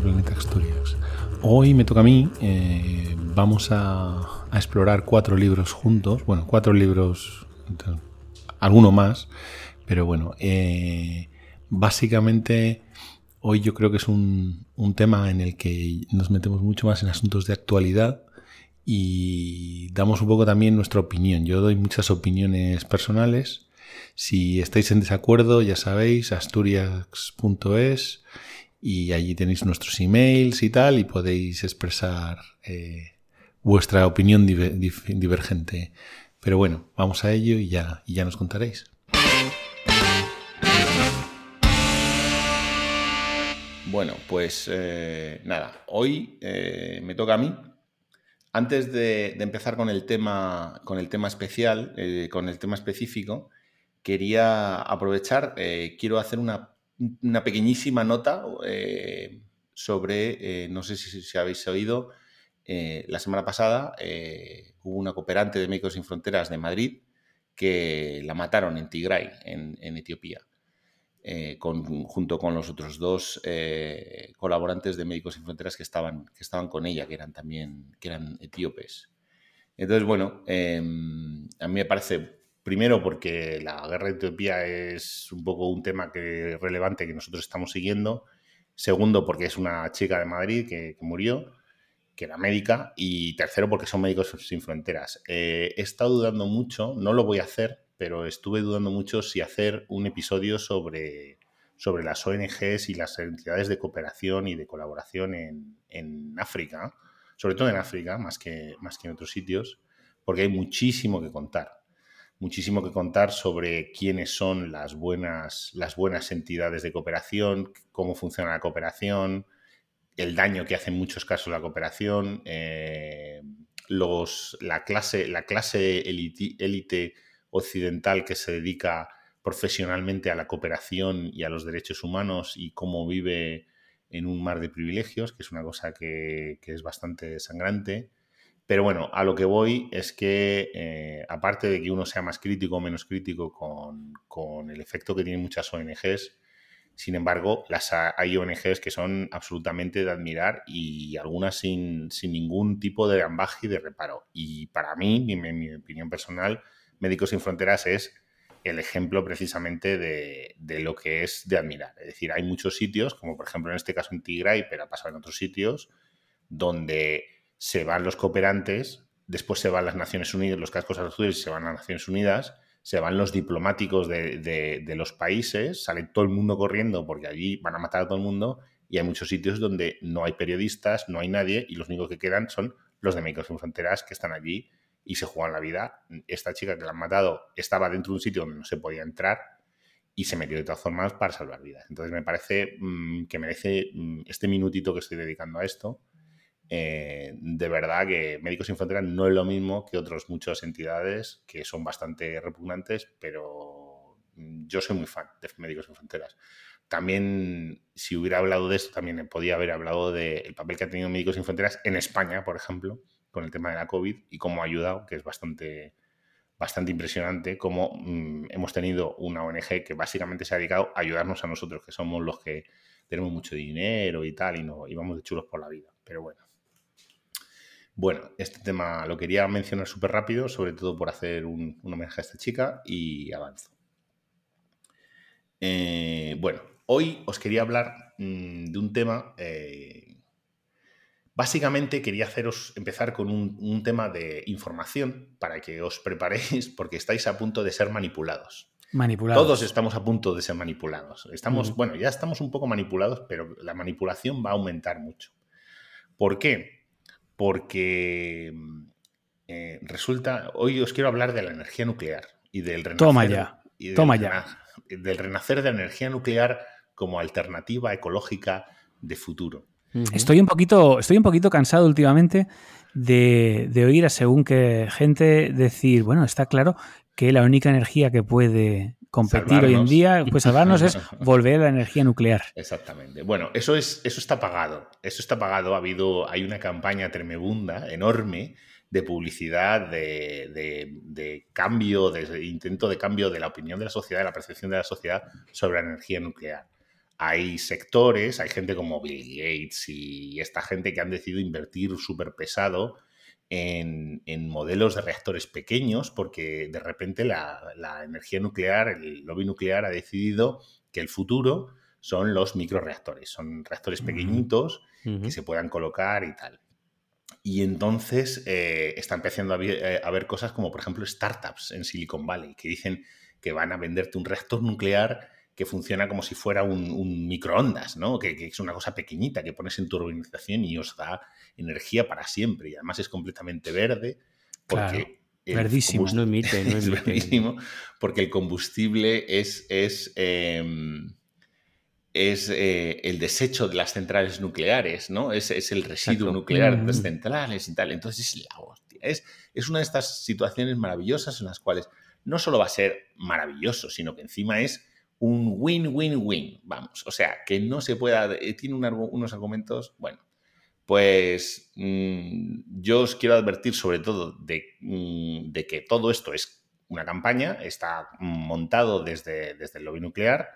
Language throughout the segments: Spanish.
Planeta Asturias. Hoy me toca a mí, eh, vamos a, explorar cuatro libros juntos, bueno, cuatro libros, alguno más, pero bueno, eh, básicamente hoy yo creo que es un, un tema en el que nos metemos mucho más en asuntos de actualidad y damos un poco también nuestra opinión. Yo doy muchas opiniones personales. Si estáis en desacuerdo, ya sabéis, asturias.es y allí tenéis nuestros emails y tal y podéis expresar eh, vuestra opinión divergente. Pero bueno, vamos a ello y ya, y ya nos contaréis. Bueno, pues eh, nada, hoy eh, me toca a mí. Antes de, empezar con el tema, con el tema especial, con el tema específico, quería aprovechar, quiero hacer una una pequeñísima nota eh, sobre, eh, no sé si, habéis oído, eh, la semana pasada hubo una cooperante de Médicos Sin Fronteras de Madrid que la mataron en Tigray, en, Etiopía, junto con los otros dos colaborantes de Médicos Sin Fronteras que estaban, que estaban con ella, que eran también que eran etíopes. Entonces, bueno, a mí me parece Primero porque la guerra de Etiopía es un poco un tema que, relevante que nosotros estamos siguiendo. Segundo porque es una chica de Madrid que, murió, que era médica. Y tercero porque son médicos sin fronteras. Eh, he estado dudando mucho, no lo voy a hacer, pero estuve dudando mucho si hacer un episodio sobre, sobre las ONGs y las entidades de cooperación y de colaboración en, en África, sobre todo en África, más que, más que en otros sitios, porque hay muchísimo que contar muchísimo que contar sobre quiénes son las buenas, las buenas entidades de cooperación, cómo funciona la cooperación, el daño que hace en muchos casos la cooperación, eh, los, la clase, la clase élite occidental que se dedica profesionalmente a la cooperación y a los derechos humanos y cómo vive en un mar de privilegios, que es una cosa que, que es bastante sangrante. Pero bueno, a lo que voy es que, eh, aparte de que uno sea más crítico o menos crítico con, el efecto que tienen muchas ONGs, sin embargo, las hay ONGs que son absolutamente de admirar y algunas sin, ningún tipo de ambaje y de reparo. Y para mí, en mi, opinión personal, Médicos Sin Fronteras es el ejemplo precisamente de, de, lo que es de admirar. Es decir, hay muchos sitios, como por ejemplo en este caso en Tigray, pero ha pasado en otros sitios, donde se van los cooperantes, después se van las Naciones Unidas, los cascos azules se van a Naciones Unidas, se van los diplomáticos de, los países, sale todo el mundo corriendo porque allí van a matar a todo el mundo y hay muchos sitios donde no hay periodistas, no hay nadie y los únicos que quedan son los de Médicos Fronteras que están allí y se juegan la vida. Esta chica que la han matado estaba dentro de un sitio donde no se podía entrar y se metió de todas formas para salvar vidas. Entonces me parece mm, que merece mm, este minutito que estoy dedicando a esto eh, de verdad que Médicos Sin Fronteras no es lo mismo que otras muchas entidades que son bastante repugnantes, pero yo soy muy fan de Médicos Sin Fronteras. También, si hubiera hablado de esto, también podía haber hablado del papel que ha tenido Médicos Sin Fronteras en España, por ejemplo, con el tema de la COVID y cómo ha ayudado, que es bastante, bastante impresionante, cómo mm, hemos tenido una ONG que básicamente se ha dedicado a ayudarnos a nosotros, que somos los que tenemos mucho dinero y tal, y, no, y vamos de chulos por la vida. Pero bueno, bueno, este tema lo quería mencionar súper rápido, sobre todo por hacer un, homenaje a esta chica y avanzo. Eh, bueno, hoy os quería hablar mm, de un tema. Eh, básicamente quería haceros empezar con un, tema de información para que os preparéis, porque estáis a punto de ser manipulados. Manipulados. Todos estamos a punto de ser manipulados. Estamos, bueno, ya estamos un poco manipulados, pero la manipulación va a aumentar mucho. ¿Por qué? Porque mm, eh, resulta, hoy os quiero hablar de la energía nuclear y del renacer. Toma ya, toma ya. Del renacer de la energía nuclear como alternativa ecológica de futuro. Estoy un poquito, estoy un poquito cansado últimamente de, de, oír a según que gente decir, bueno, está claro que la única energía que puede competir hoy en día, pues salvarnos es volver a la energía nuclear. Exactamente. Bueno, eso es, eso está pagado. Eso está pagado. Ha habido, hay una campaña tremebunda, enorme, de publicidad, de, cambio, de intento de cambio de la opinión de la sociedad, de la percepción de la sociedad sobre la energía nuclear. hay sectores, hay gente como Bill Gates y esta gente que han decidido invertir súper pesado en, modelos de reactores pequeños porque de repente la, energía nuclear, el lobby nuclear ha decidido que el futuro son los microreactores, son reactores pequeñitos que se puedan colocar y tal. Y entonces eh, está empezando a eh, a haber cosas como, por ejemplo, startups en Silicon Valley que dicen que van a venderte un reactor nuclear que funciona como si fuera un, microondas, ¿no? Que, es una cosa pequeñita que pones en tu urbanización y os da energía para siempre. Y además es completamente verde porque... verdísimo. No emite, no emite. porque el combustible es, es, em, es eh, el desecho de las centrales nucleares, ¿no? Es, es el residuo nuclear de las centrales y tal. Entonces es la hostia. Es, es una de estas situaciones maravillosas en las cuales no solo va a ser maravilloso, sino que encima es un win-win-win, vamos. O sea, que no se pueda, eh, tiene unos argumentos, bueno, pues mm, yo os quiero advertir sobre todo mm, de, que todo esto es una campaña, está montado desde, desde el lobby nuclear.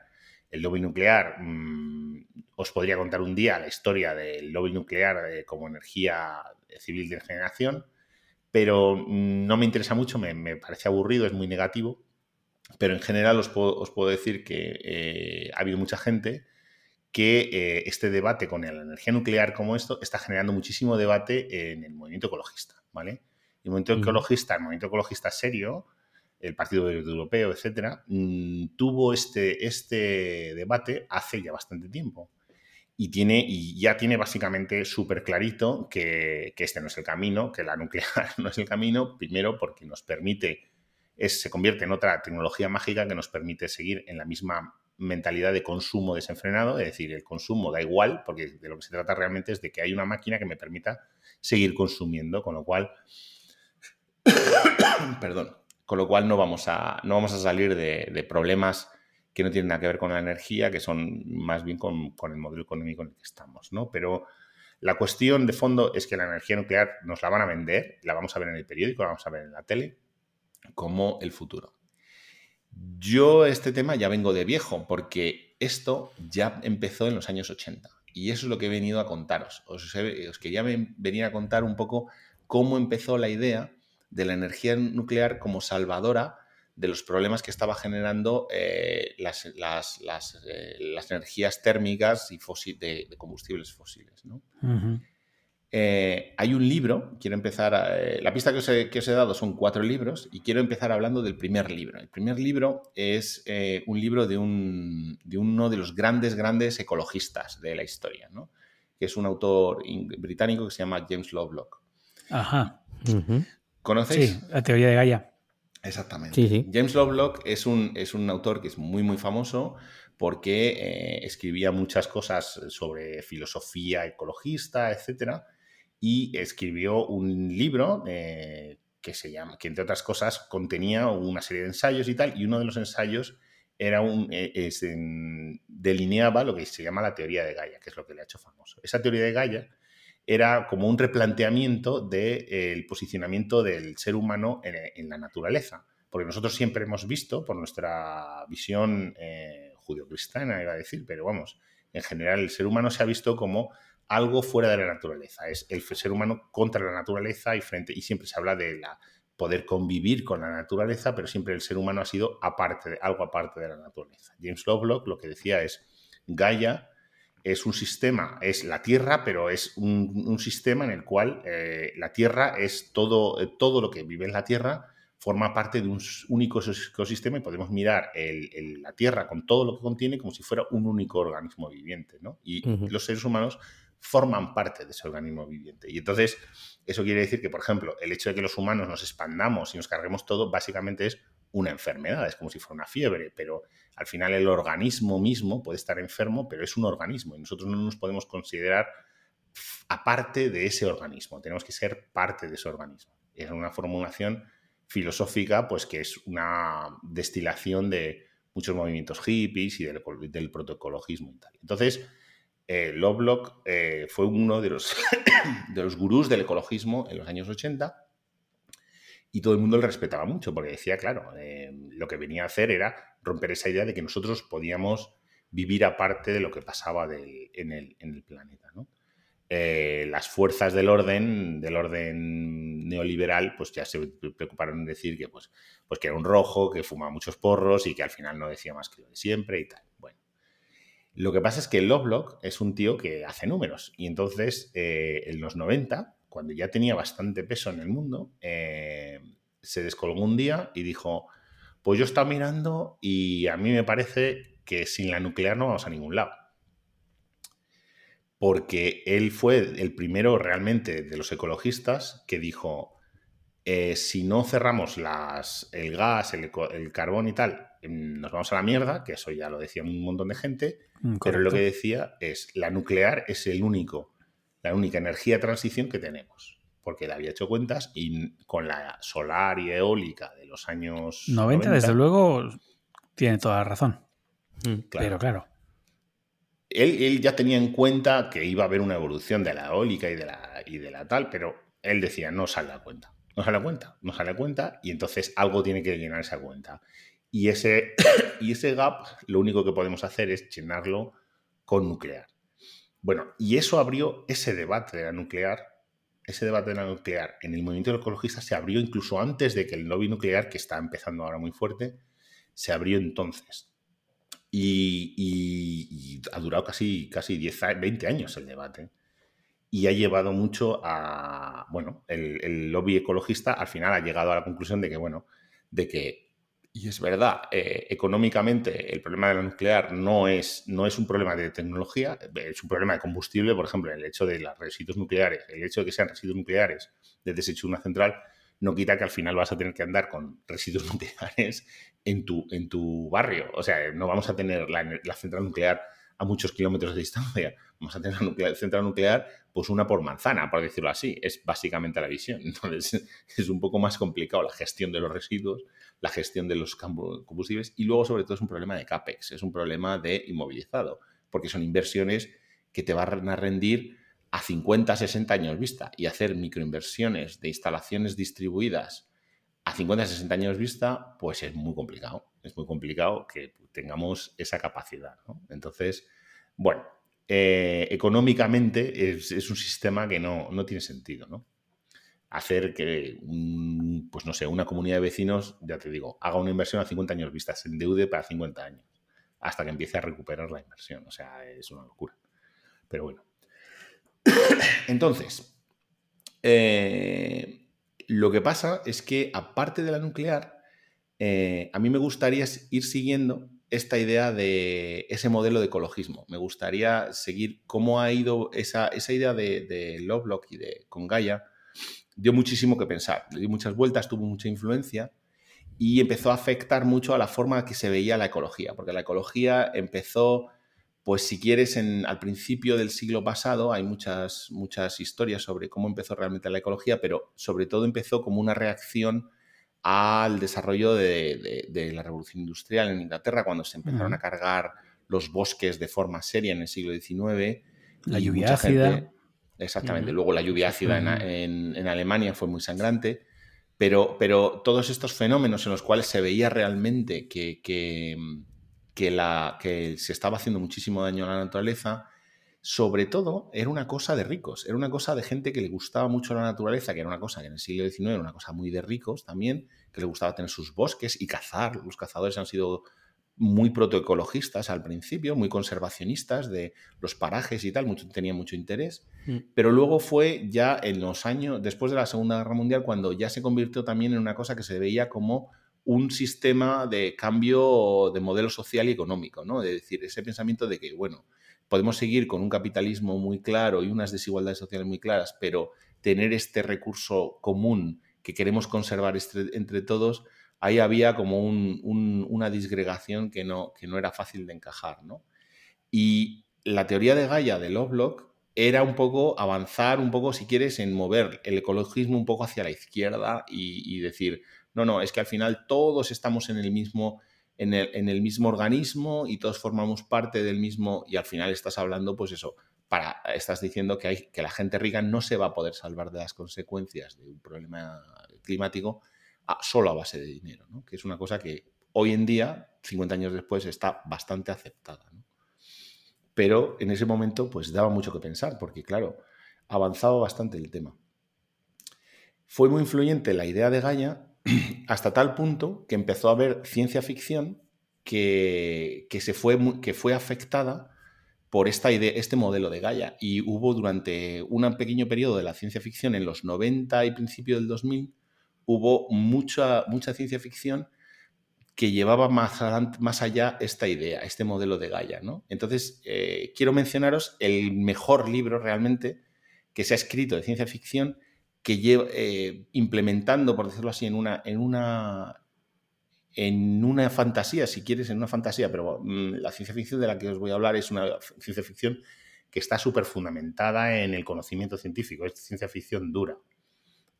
El lobby nuclear, mm, os podría contar un día la historia del lobby nuclear eh, como energía civil de generación, pero no me interesa mucho, me parece aburrido, es muy negativo pero en general os puedo, decir que eh, ha habido mucha gente que eh, este debate con la energía nuclear como esto está generando muchísimo debate en el movimiento ecologista, ¿vale? El movimiento ecologista, el movimiento ecologista serio, el Partido Europeo, etcétera, mm, tuvo este, este debate hace ya bastante tiempo. Y, tiene, y ya tiene básicamente súper clarito que, que, este no es el camino, que la nuclear no es el camino, primero porque nos permite se convierte en otra tecnología mágica que nos permite seguir en la misma mentalidad de consumo desenfrenado, es decir, el consumo da igual, porque de lo que se trata realmente es de que hay una máquina que me permita seguir consumiendo, con lo cual, perdón, con lo cual no vamos a, no vamos a salir de, problemas que no tienen nada que ver con la energía, que son más bien con, con, el modelo económico en el que estamos, ¿no? Pero la cuestión de fondo es que la energía nuclear nos la van a vender, la vamos a ver en el periódico, la vamos a ver en la tele, como el futuro. Yo este tema ya vengo de viejo porque esto ya empezó en los años 80 y eso es lo que he venido a contaros. Os, quería venir a contar un poco cómo empezó la idea de la energía nuclear como salvadora de los problemas que estaba generando eh, las, eh, las, energías térmicas y de, combustibles fósiles. Eh, hay un libro, quiero empezar, eh, la pista que os, he, dado son cuatro libros y quiero empezar hablando del primer libro. El primer libro es eh, un libro de, uno de los grandes, grandes ecologistas de la historia, ¿no? que es un autor británico que se llama James Lovelock. Ajá. ¿Conocéis? Sí, la teoría de Gaia. Exactamente. James Lovelock es un, es un autor que es muy, muy famoso porque escribía muchas cosas sobre filosofía ecologista, etcétera y escribió un libro eh, que se llama, que entre otras cosas contenía una serie de ensayos y tal, y uno de los ensayos era un, eh, delineaba lo que se llama la teoría de Gaia, que es lo que le ha hecho famoso. Esa teoría de Gaia era como un replanteamiento del posicionamiento del ser humano en, la naturaleza, porque nosotros siempre hemos visto, por nuestra visión eh, judio-cristiana, iba a decir, pero vamos, en general el ser humano se ha visto como algo fuera de la naturaleza. Es el ser humano contra la naturaleza y frente. Y siempre se habla de la, poder convivir con la naturaleza, pero siempre el ser humano ha sido aparte de, algo aparte de la naturaleza. James Lovelock lo que decía es Gaia es un sistema, es la Tierra, pero es un, sistema en el cual eh, la Tierra es todo, eh, todo lo que vive en la Tierra forma parte de un único ecosistema y podemos mirar la Tierra con todo lo que contiene como si fuera un único organismo viviente. ¿no? Y los seres humanos forman parte de ese organismo viviente. Y entonces, eso quiere decir que, por ejemplo, el hecho de que los humanos nos expandamos y nos carguemos todo, básicamente es una enfermedad, es como si fuera una fiebre, pero al final el organismo mismo puede estar enfermo, pero es un organismo y nosotros no nos podemos considerar aparte de ese organismo, tenemos que ser parte de ese organismo. Es una formulación filosófica, pues que es una destilación de muchos movimientos hippies y del, del protocologismo y tal. Entonces, eh, Lovelock eh, fue uno de los, de los gurús del ecologismo en los años 80 y todo el mundo le respetaba mucho porque decía, claro, eh, lo que venía a hacer era romper esa idea de que nosotros podíamos vivir aparte de lo que pasaba en, el, planeta. Eh, las fuerzas del orden, del orden neoliberal, pues ya se preocuparon en decir que, pues, pues que era un rojo, que fumaba muchos porros y que al final no decía más que lo de siempre y tal. Lo que pasa es que Lovelock es un tío que hace números y entonces eh, en los 90, cuando ya tenía bastante peso en el mundo, eh, se descolgó un día y dijo, pues yo estaba mirando y a mí me parece que sin la nuclear no vamos a ningún lado. Porque él fue el primero realmente de los ecologistas que dijo, eh, si no cerramos las, el gas, el, carbón y tal, nos vamos a la mierda, que eso ya lo decía un montón de gente, mm, pero lo que decía es, la nuclear es el único, la única energía de transición que tenemos porque le había hecho cuentas y con la solar y eólica de los años 90, desde luego, tiene toda la razón. Mm, Pero claro. Él, ya tenía en cuenta que iba a haber una evolución de la eólica y de la, y de la tal, pero él decía, no sale a cuenta, no sale a cuenta, no sale a cuenta, y entonces algo tiene que llenar esa cuenta. Y ese, y ese gap, lo único que podemos hacer es llenarlo con nuclear. Bueno, y eso abrió ese debate de la nuclear ese debate de la nuclear en el movimiento ecologista se abrió incluso antes de que el lobby nuclear, que está empezando ahora muy fuerte, se abrió entonces. Y, ha durado casi, casi 10, 20 años el debate. Y ha llevado mucho a, bueno, el, el, lobby ecologista al final ha llegado a la conclusión de que, bueno, de que y es verdad, eh, económicamente el problema de la nuclear no es, no es un problema de tecnología, es un problema de combustible, por ejemplo, el hecho de los residuos nucleares, el hecho de que sean residuos nucleares de desecho de una central, no quita que al final vas a tener que andar con residuos nucleares en tu, en tu barrio. O sea, no vamos a tener la central nuclear a muchos kilómetros de distancia, vamos a tener una central nuclear, pues una por manzana, por decirlo así. Es básicamente la visión. Entonces, es un poco más complicado la gestión de los residuos, la gestión de los combustibles y luego, sobre todo, es un problema de CAPEX, es un problema de inmovilizado, porque son inversiones que te van a rendir a 50, 60 años vista y hacer microinversiones de instalaciones distribuidas a 50, 60 años vista, pues es muy complicado. Es muy complicado que tengamos esa capacidad. Entonces, bueno, eh, económicamente es, un sistema que no, tiene sentido, ¿no? Hacer que, pues no sé, una comunidad de vecinos, ya te digo, haga una inversión a 50 años vista, se endeude para 50 años, hasta que empiece a recuperar la inversión. O sea, es una locura. Pero bueno. Entonces, eh, lo que pasa es que aparte de la nuclear, eh, a mí me gustaría ir siguiendo esta idea de ese modelo de ecologismo. Me gustaría seguir cómo ha ido esa, idea de, de Lovelock y de con Gaia. Dio muchísimo que pensar, le dio muchas vueltas, tuvo mucha influencia y empezó a afectar mucho a la forma que se veía la ecología, porque la ecología empezó, pues si quieres, en, al principio del siglo pasado, hay muchas, muchas historias sobre cómo empezó realmente la ecología, pero sobre todo empezó como una reacción al desarrollo de, la revolución industrial en Inglaterra, cuando se empezaron a cargar los bosques de forma seria en el siglo XIX. La lluvia ácida. Exactamente. Luego la lluvia ácida en, Alemania fue muy sangrante. Pero, pero, todos estos fenómenos en los cuales se veía realmente que, que, la, que se estaba haciendo muchísimo daño a la naturaleza, sobre todo era una cosa de ricos, era una cosa de gente que le gustaba mucho la naturaleza, que era una cosa que en el siglo XIX era una cosa muy de ricos también, que le gustaba tener sus bosques y cazar. Los cazadores han sido muy protoecologistas al principio, muy conservacionistas de los parajes y tal, mucho, tenían mucho interés, mm. pero luego fue ya en los años, después de la Segunda Guerra Mundial, cuando ya se convirtió también en una cosa que se veía como un sistema de cambio de modelo social y económico, ¿no? De decir, ese pensamiento de que, bueno, podemos seguir con un capitalismo muy claro y unas desigualdades sociales muy claras, pero tener este recurso común que queremos conservar entre todos, ahí había como una disgregación que no, que no era fácil de encajar. ¿no? Y la teoría de Gaia de Lovelock era un poco avanzar un poco, si quieres, en mover el ecologismo un poco hacia la izquierda y, y decir, no, no, es que al final todos estamos en el mismo en el, mismo organismo y todos formamos parte del mismo y al final estás hablando, pues eso, para, estás diciendo que, hay, que la gente rica no se va a poder salvar de las consecuencias de un problema climático solo a base de dinero, ¿no? que es una cosa que hoy en día, 50 años después, está bastante aceptada. pero en ese momento pues daba mucho que pensar, porque claro, avanzaba bastante el tema. Fue muy influyente la idea de Gaia hasta tal punto que empezó a haber ciencia ficción que, se fue, que fue afectada por esta idea, este modelo de Gaia. Y hubo durante un pequeño periodo de la ciencia ficción, en los 90 y principio del 2000, hubo mucha, mucha ciencia ficción que llevaba más, más allá esta idea, este modelo de Gaia. ¿no? Entonces, eh, quiero mencionaros el mejor libro realmente que se ha escrito de ciencia ficción que lleva eh, implementando, por decirlo así, en una, en una en una fantasía, si quieres, en una fantasía, pero mm, la ciencia ficción de la que os voy a hablar es una ciencia ficción que está súper fundamentada en el conocimiento científico, es ciencia ficción dura.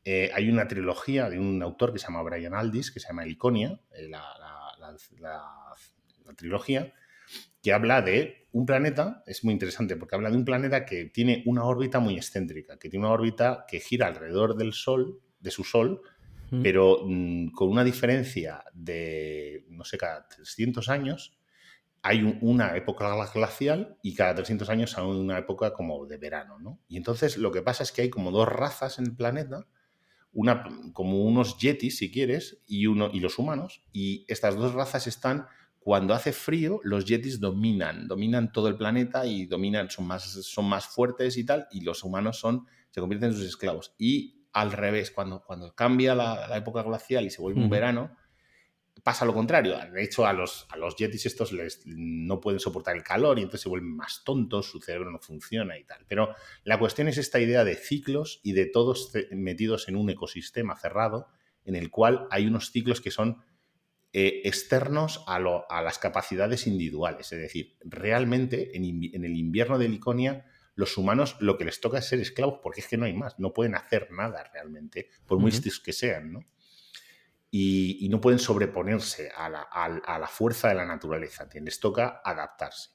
Eh, hay una trilogía de un autor que se llama Brian Aldiss, que se llama Iconia, eh, la, la, trilogía, que habla de un planeta, es muy interesante porque habla de un planeta que tiene una órbita muy excéntrica, que tiene una órbita que gira alrededor del Sol, de su Sol, pero mm, con una diferencia de, no sé, cada 300 años hay una época glacial y cada 300 años hay una época como de verano, ¿no? Y entonces lo que pasa es que hay como dos razas en el planeta, una, como unos yetis, si quieres, y, uno, y los humanos, y estas dos razas están cuando hace frío, los yetis dominan, dominan todo el planeta y dominan, son más, son más fuertes y tal, y los humanos son, se convierten en sus esclavos. Y al revés, cuando, cuando cambia la, época glacial y se vuelve un verano, pasa lo contrario. De hecho, a los, a los yetis estos les, no pueden soportar el calor y entonces se vuelven más tontos, su cerebro no funciona y tal. Pero la cuestión es esta idea de ciclos y de todos metidos en un ecosistema cerrado en el cual hay unos ciclos que son eh, externos a, a, las capacidades individuales. Es decir, realmente en, en el invierno de Liconia los humanos lo que les toca es ser esclavos, porque es que no hay más, no pueden hacer nada realmente, por muy listos que sean, ¿no? Y, no pueden sobreponerse a la, fuerza de la naturaleza, les toca adaptarse.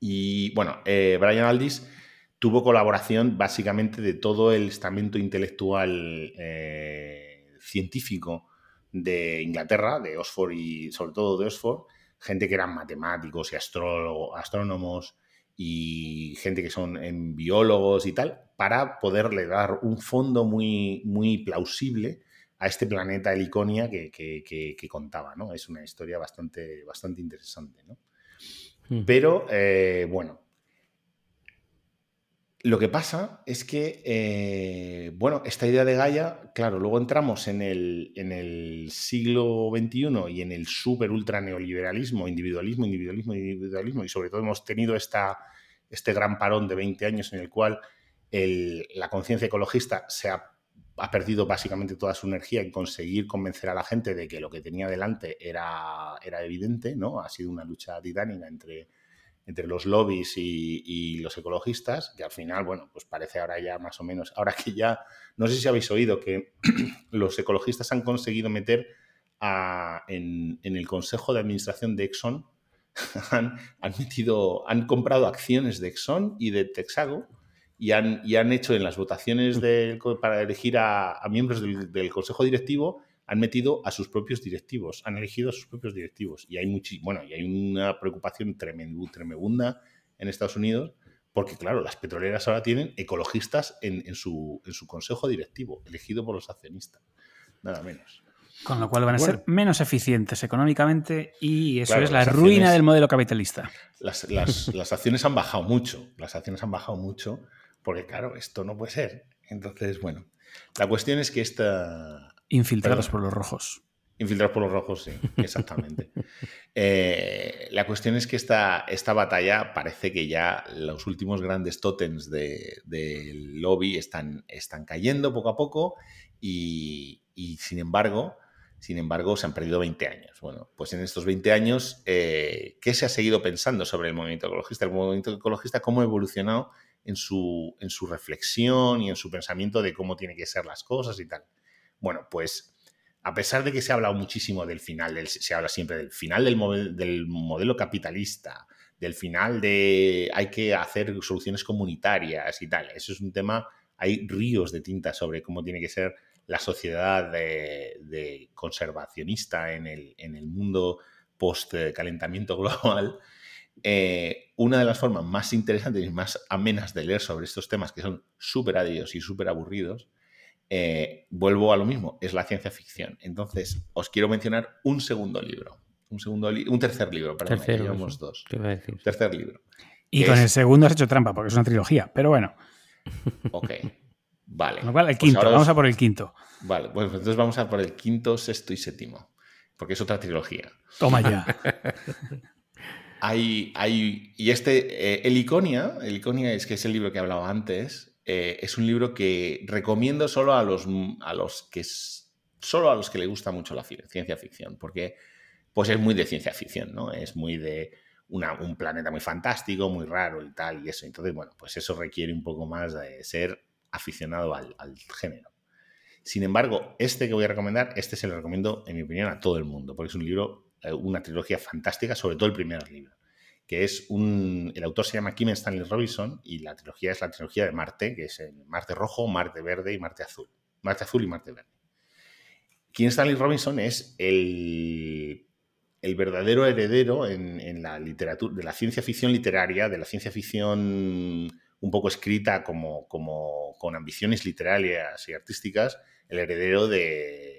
Y bueno, eh, Brian Aldis tuvo colaboración básicamente de todo el estamento intelectual eh, científico de Inglaterra, de Oxford y sobre todo de Oxford, gente que eran matemáticos y astrónomos, y gente que son biólogos y tal, para poderle dar un fondo muy, muy plausible a este planeta Heliconia que, que, contaba, ¿no? Es una historia bastante, bastante interesante, ¿no? Hmm. Pero, eh, bueno, lo que pasa es que, eh, bueno, esta idea de Gaia, claro, luego entramos en el, en el siglo XXI y en el super ultra neoliberalismo, individualismo, individualismo, individualismo, y sobre todo hemos tenido esta, este gran parón de 20 años en el cual la conciencia ecologista se ha, perdido básicamente toda su energía en conseguir convencer a la gente de que lo que tenía delante era, era evidente, ¿no? Ha sido una lucha titánica entre entre los lobbies y, los ecologistas, que al final, bueno, pues parece ahora ya más o menos, ahora que ya, no sé si habéis oído que los ecologistas han conseguido meter en, el Consejo de Administración de Exxon, han, metido, han comprado acciones de Exxon y de Texago y han, y han hecho en las votaciones mm. para elegir a, miembros del Consejo Directivo han metido a sus propios directivos, han elegido a sus propios directivos. Y hay, bueno, y hay una preocupación tremenda en Estados Unidos, porque claro, las petroleras ahora tienen ecologistas en, su, en su consejo directivo, elegido por los accionistas, nada menos. Con lo cual van a ser menos eficientes económicamente y eso es la ruina del modelo capitalista. Las, las, acciones han bajado mucho, las acciones han bajado mucho porque claro, esto no puede ser. Entonces, bueno, la cuestión es que esta, Infiltrados por los rojos. Infiltrados por los rojos, sí, exactamente. Eh, la cuestión es que esta, esta batalla parece que ya los últimos grandes tótems del de lobby están, están cayendo poco a poco y, sin embargo, sin embargo, se han perdido 20 años. Bueno, pues en estos 20 años, eh, ¿qué se ha seguido pensando sobre el movimiento ecologista? El movimiento ecologista, ¿cómo ha evolucionado en su, en su reflexión y en su pensamiento de cómo tienen que ser las cosas y tal? Bueno, pues a pesar de que se ha hablado muchísimo del final, se habla siempre del final del, del modelo capitalista, del final de hay que hacer soluciones comunitarias y tal. Eso es un tema, hay ríos de tinta sobre cómo tiene que ser la sociedad de, conservacionista en el, en el mundo post-calentamiento global. Eh, una de las formas más interesantes y más amenas de leer sobre estos temas, que son súper adios y súper aburridos, eh, vuelvo a lo mismo, es la ciencia ficción. Entonces, os quiero mencionar un segundo libro. Un, segundo un tercer libro, perdón, Tercero, dos. Tercer libro. Y con el segundo has hecho trampa, porque es una trilogía, pero bueno. Ok, vale. el pues quinto, vamos a por el quinto. Vale, pues entonces vamos a por el quinto, sexto y séptimo, porque es otra trilogía. Toma ya. hay, hay, y este, eh, el Iconia, el Iconia es que es el libro que hablaba antes, eh, es un libro que recomiendo solo a los, a los que solo a los que le gusta mucho la ciencia ficción, porque pues es muy de ciencia ficción, ¿no? Es muy de un planeta muy fantástico, muy raro y tal, y eso. Entonces, bueno, pues eso requiere un poco más de ser aficionado al, género. Sin embargo, este que voy a recomendar, este se lo recomiendo, en mi opinión, a todo el mundo, porque es un libro, una trilogía fantástica, sobre todo el primer libro, que es un... El autor se llama Kim Stanley Robinson y la trilogía es la trilogía de Marte, que es Marte Rojo, Marte Verde y Marte Azul. Marte Azul y Marte Verde. Kim Stanley Robinson es el el verdadero heredero en, la literatura, de la ciencia ficción literaria, de la ciencia ficción un poco escrita como, como con ambiciones literarias y artísticas, el heredero de,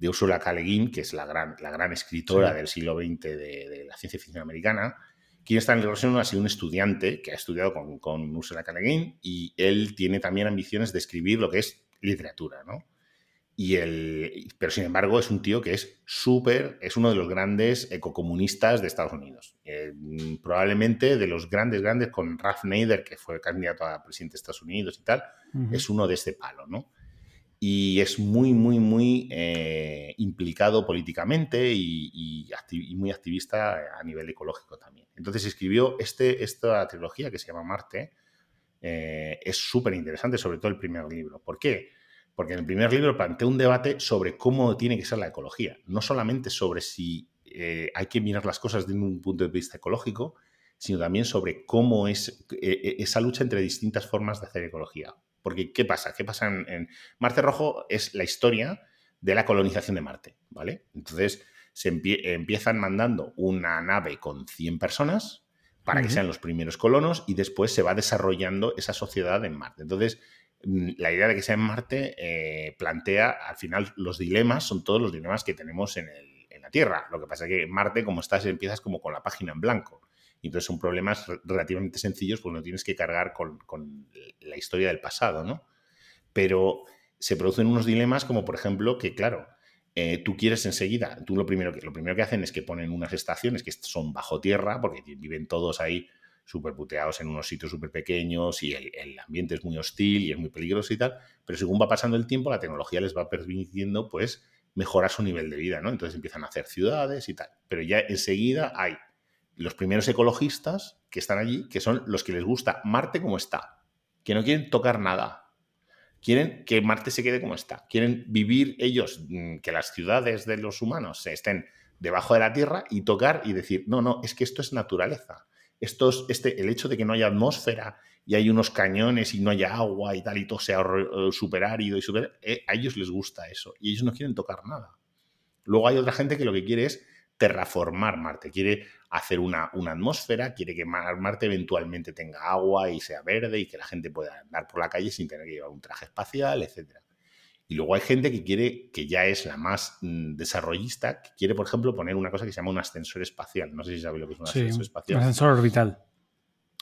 de Ursula K. Le Guin, que es la gran, la gran escritora del siglo XX de, la ciencia ficción americana. Quien está en el ha sido un estudiante que ha estudiado con, con Ursula K. Le Guin y él tiene también ambiciones de escribir lo que es literatura, ¿no? Y el, pero sin embargo es un tío que es súper, es uno de los grandes ecocomunistas de Estados Unidos. Eh, probablemente de los grandes, grandes, con Ralph Nader, que fue candidato a presidente de Estados Unidos y tal, es uno de este palo, ¿no? Y es muy, muy, muy eh, implicado políticamente y, muy activista a nivel ecológico también. Entonces escribió este, esta trilogía que se llama Marte. Eh, es súper interesante, sobre todo el primer libro. ¿Por qué? Porque en el primer libro plantea un debate sobre cómo tiene que ser la ecología, no solamente sobre si eh, hay que mirar las cosas desde un punto de vista ecológico, sino también sobre cómo es eh, eh, esa lucha entre distintas formas de hacer ecología. Porque, ¿qué pasa? ¿Qué pasa en, Marte Rojo? Es la historia de la colonización de Marte, ¿vale? Entonces, se empiezan mandando una nave con 100 personas para que sean los primeros colonos y después se va desarrollando esa sociedad en Marte. Entonces, Mm, la idea de que sea en Marte eh, plantea, al final, los dilemas son todos los dilemas que tenemos en, la Tierra. Lo que pasa es que en Marte, como estás, empiezas como con la página en blanco. Y entonces son problemas relativamente sencillos, pues no tienes que cargar con, la historia del pasado, ¿no? Pero se producen unos dilemas como, por ejemplo, que, claro, eh, tú quieres enseguida, tú lo primero, que, lo primero que hacen es que ponen unas estaciones que son bajo tierra, porque viven todos ahí súper puteados en unos sitios súper pequeños y el, ambiente es muy hostil y es muy peligroso y tal, pero según va pasando el tiempo, la tecnología les va permitiendo, pues, mejorar su nivel de vida, ¿no? Entonces empiezan a hacer ciudades y tal. Pero ya enseguida hay los primeros ecologistas que están allí, que son los que les gusta Marte como está, que no quieren tocar nada. Quieren que Marte se quede como está. Quieren vivir ellos, mm, que las ciudades de los humanos estén debajo de la Tierra y tocar y decir, no, no, es que esto es naturaleza estos, este, el hecho de que no haya atmósfera y hay unos cañones y no haya agua y tal y todo sea eh, súper árido y super, eh, a ellos les gusta eso y ellos no quieren tocar nada. Luego hay otra gente que lo que quiere es terraformar Marte, quiere hacer una, una, atmósfera, quiere que Marte eventualmente tenga agua y sea verde y que la gente pueda andar por la calle sin tener que llevar un traje espacial, etcétera. Y luego hay gente que quiere, que ya es la más mm, desarrollista, que quiere, por ejemplo, poner una cosa que se llama un ascensor espacial. No sé si sabéis lo que es un ascensor espacial. Un ascensor orbital.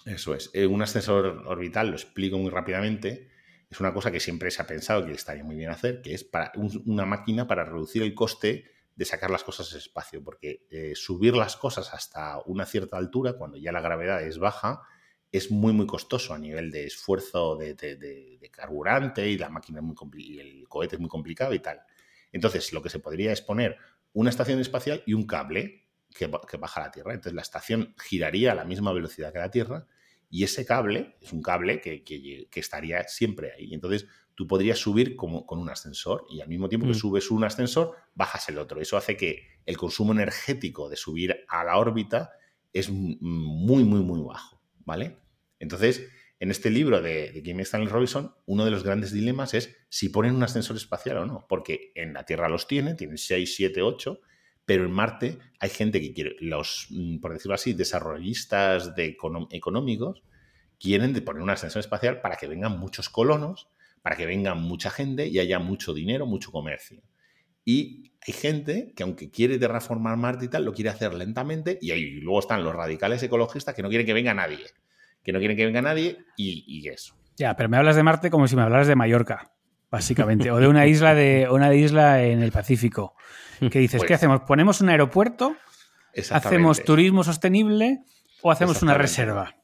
Eso es. Eh, un ascensor orbital, lo explico muy rápidamente, es una cosa que siempre se ha pensado que estaría muy bien hacer, que es para una máquina para reducir el coste de sacar las cosas al espacio, porque eh, subir las cosas hasta una cierta altura, cuando ya la gravedad es baja, es muy, muy costoso a nivel de esfuerzo de, carburante y la máquina muy y el cohete es muy complicado y tal. Entonces, lo que se podría es poner una estación espacial y un cable que, baja a la Tierra. Entonces, la estación giraría a la misma velocidad que la Tierra y ese cable es un cable que, estaría siempre ahí. Entonces, tú podrías subir como, con un ascensor y al mismo tiempo que mm. subes un ascensor, bajas el otro. Eso hace que el consumo energético de subir a la órbita es muy, muy, muy bajo. ¿vale? Entonces, en este libro de, de Kim Stanley Robinson, uno de los grandes dilemas es si ponen un ascensor espacial o no, porque en la Tierra los tiene, tienen 6, 7, 8, pero en Marte hay gente que quiere, los, mm, por decirlo así, desarrollistas de económicos, quieren poner una estación espacial para que vengan muchos colonos, para que venga mucha gente y haya mucho dinero, mucho comercio. Y hay gente que aunque quiere terraformar Marte y tal, lo quiere hacer lentamente y, ahí, luego están los radicales ecologistas que no quieren que venga nadie, que no quieren que venga nadie y, eso. Ya, pero me hablas de Marte como si me hablaras de Mallorca, básicamente, o de una isla de una isla en el Pacífico. Que dices, ¿qué pues hacemos? ¿Ponemos un aeropuerto? ¿Hacemos turismo sostenible o hacemos una reserva?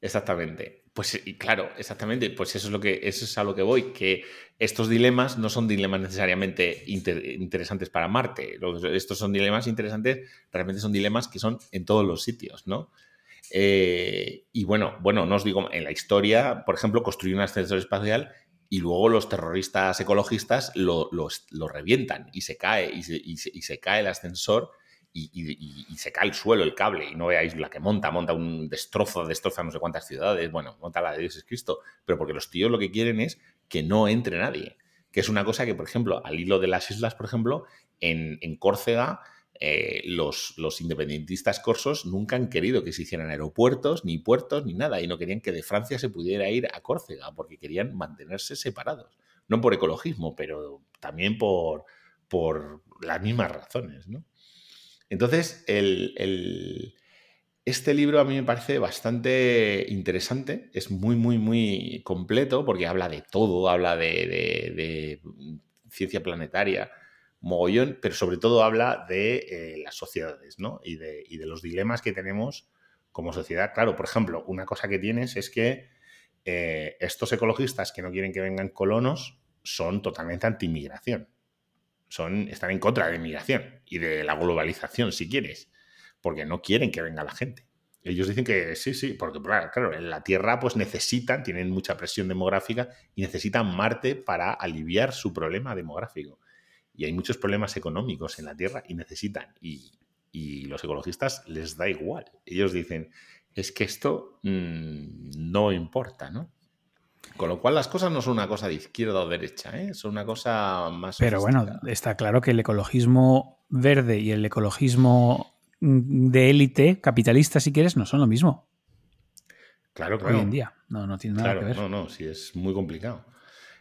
Exactamente. Pues y claro, exactamente. Pues eso es lo que eso es a lo que voy, que estos dilemas no son dilemas necesariamente interesantes para Marte. Estos son dilemas interesantes, realmente son dilemas que son en todos los sitios, ¿no? Eh, y bueno, bueno, no os digo, en la historia, por ejemplo, construir un ascensor espacial y luego los terroristas ecologistas lo, revientan y se cae, y se cae el ascensor y, se cae el suelo, el cable, y no veáis la que monta, monta un destrozo, destroza no sé cuántas ciudades, bueno, monta la de Dios es Cristo, pero porque los tíos lo que quieren es que no entre nadie, que es una cosa que, por ejemplo, al hilo de las islas, por ejemplo, en, Córcega, eh, los, los, independentistas corsos nunca han querido que se hicieran aeropuertos, ni puertos, ni nada, y no querían que de Francia se pudiera ir a Córcega, porque querían mantenerse separados, no por ecologismo, pero también por, por las mismas razones, ¿no? Entonces, este libro a mí me parece bastante interesante, es muy, muy, muy completo porque habla de todo, habla de, ciencia planetaria, mogollón, pero sobre todo habla de eh, las sociedades ¿no? y, de, los dilemas que tenemos como sociedad. Claro, por ejemplo, una cosa que tienes es que eh, estos ecologistas que no quieren que vengan colonos son totalmente anti-inmigración son, están en contra de la inmigración y de la globalización, si quieres, porque no quieren que venga la gente. Ellos dicen que sí, sí, porque claro, en la Tierra pues necesitan, tienen mucha presión demográfica y necesitan Marte para aliviar su problema demográfico. Y hay muchos problemas económicos en la Tierra y necesitan. Y, los ecologistas les da igual. Ellos dicen, es que esto mm, no importa, ¿no? Con lo cual las cosas no son una cosa de izquierda o derecha, ¿eh? son una cosa más... Pero bueno, está claro que el ecologismo verde y el ecologismo de élite, capitalista si quieres, no son lo mismo. Claro, claro. Hoy en día, no, no tiene nada que ver. No, no, sí, es muy complicado.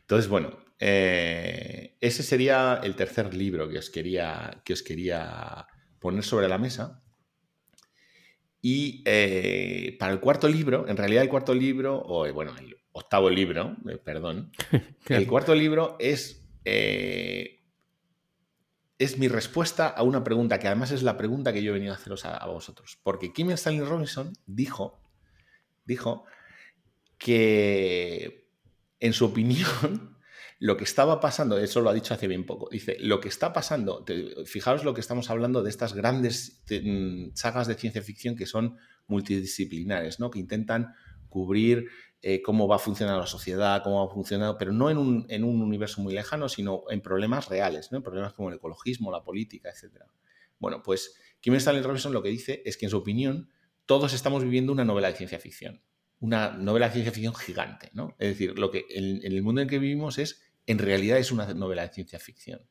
Entonces, bueno, eh, ese sería el tercer libro que os quería, que os quería poner sobre la mesa. Y eh, para el cuarto libro, en realidad el cuarto libro, o bueno, el octavo libro, eh, perdón. El cuarto libro es, eh, es mi respuesta a una pregunta que además es la pregunta que yo he venido a haceros a, vosotros. Porque Kim Stanley Robinson dijo, dijo que en su opinión lo que estaba pasando, eso lo ha dicho hace bien poco, dice, lo que está pasando, fijaos lo que estamos hablando de estas grandes mm, sagas de ciencia ficción que son multidisciplinares, ¿no? que intentan cubrir eh, cómo va a funcionar la sociedad, cómo va a funcionar, pero no en un, universo muy lejano, sino en problemas reales, ¿no? en problemas como el ecologismo, la política, etc. Bueno, pues Kim Stanley Robinson lo que dice es que, en su opinión, todos estamos viviendo una novela de ciencia ficción, una novela de ciencia ficción gigante. ¿no? Es decir, lo que en, el mundo en que vivimos es, en realidad, es una novela de ciencia ficción.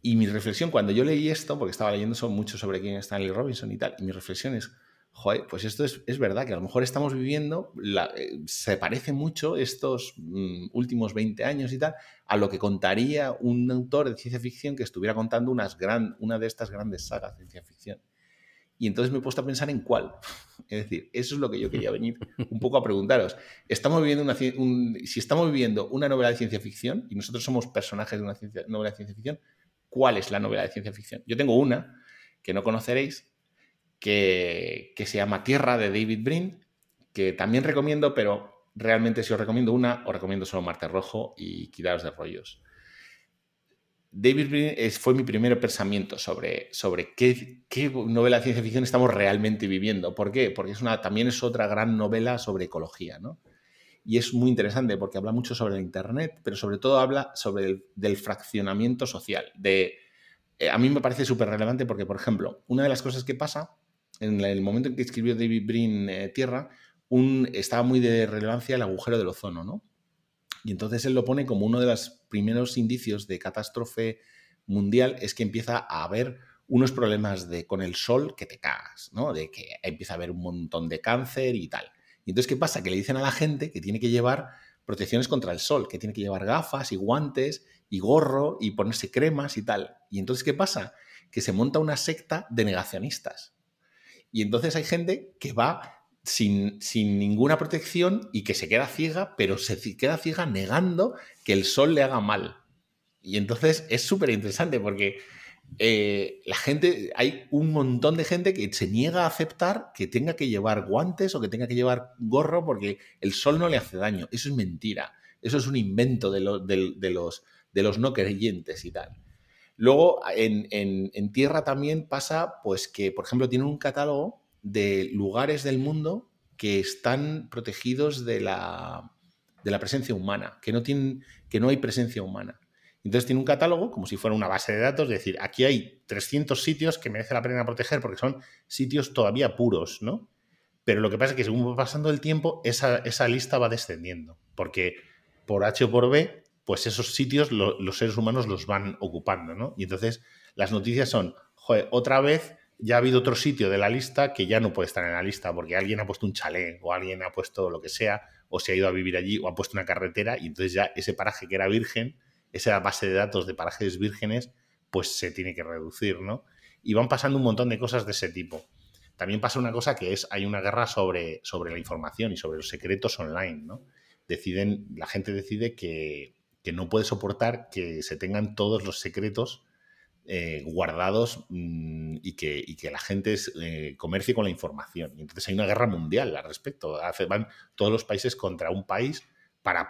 Y mi reflexión, cuando yo leí esto, porque estaba leyendo mucho sobre Kim Stanley Robinson y tal, y mi reflexión es, joder, pues esto es, verdad, que a lo mejor estamos viviendo, eh, se parece mucho estos mm, últimos 20 años y tal, a lo que contaría un autor de ciencia ficción que estuviera contando unas gran, una de estas grandes sagas de ciencia ficción. Y entonces me he puesto a pensar en cuál. Es decir, eso es lo que yo quería venir un poco a preguntaros. Estamos viviendo una, si estamos viviendo una novela de ciencia ficción y nosotros somos personajes de una novela de ciencia ficción, ¿cuál es la novela de ciencia ficción? Yo tengo una que no conoceréis, que, se llama Tierra de David Brin, que también recomiendo, pero realmente si os recomiendo una, os recomiendo solo Marte Rojo y Quitaros de Rollos. David Brin fue mi primer pensamiento sobre, sobre qué, novela de ciencia ficción estamos realmente viviendo. ¿Por qué? Porque es una, también es otra gran novela sobre ecología, ¿no? Y es muy interesante porque habla mucho sobre el Internet, pero sobre todo habla sobre el del fraccionamiento social. De, eh, a mí me parece súper relevante porque, por ejemplo, una de las cosas que pasa en el momento en que escribió David Brin eh, Tierra, un, estaba muy de relevancia el agujero del ozono, ¿no? Y entonces él lo pone como uno de los primeros indicios de catástrofe mundial, es que empieza a haber unos problemas de, con el sol que te cagas, ¿no? De que empieza a haber un montón de cáncer y tal. Y entonces, ¿qué pasa? Que le dicen a la gente que tiene que llevar protecciones contra el sol, que tiene que llevar gafas y guantes y gorro y ponerse cremas y tal. Y entonces, ¿qué pasa? Que se monta una secta de negacionistas. Y entonces hay gente que va sin, sin, ninguna protección y que se queda ciega, pero se queda ciega negando que el sol le haga mal. Y entonces es súper interesante porque eh, la gente, hay un montón de gente que se niega a aceptar que tenga que llevar guantes o que tenga que llevar gorro porque el sol no le hace daño. Eso es mentira. Eso es un invento de, los, de los, no creyentes y tal. Luego, en, en, tierra también pasa, pues que, por ejemplo, tienen un catálogo de lugares del mundo que están protegidos de la, de la presencia humana, que no, tienen, que no hay presencia humana. Entonces tiene un catálogo como si fuera una base de datos, es decir, aquí hay 300 sitios que merece la pena proteger porque son sitios todavía puros, ¿no? Pero lo que pasa es que según va pasando el tiempo, esa, esa lista va descendiendo, porque por H o por B, pues esos sitios los seres humanos los van ocupando, ¿no? Y entonces las noticias son, joder, otra vez ya ha habido otro sitio de la lista que ya no puede estar en la lista porque alguien ha puesto un chalet o alguien ha puesto lo que sea o se ha ido a vivir allí o ha puesto una carretera y entonces ya ese paraje que era virgen esa base de datos de parajes vírgenes, pues se tiene que reducir, ¿no? Y van pasando un montón de cosas de ese tipo. También pasa una cosa que es, hay una guerra sobre, sobre la información y sobre los secretos online, ¿no? Deciden, la gente decide que, no puede soportar que se tengan todos los secretos eh, guardados mm, y, que, que, la gente eh, comercie con la información. Y entonces hay una guerra mundial al respecto. van todos los países contra un país para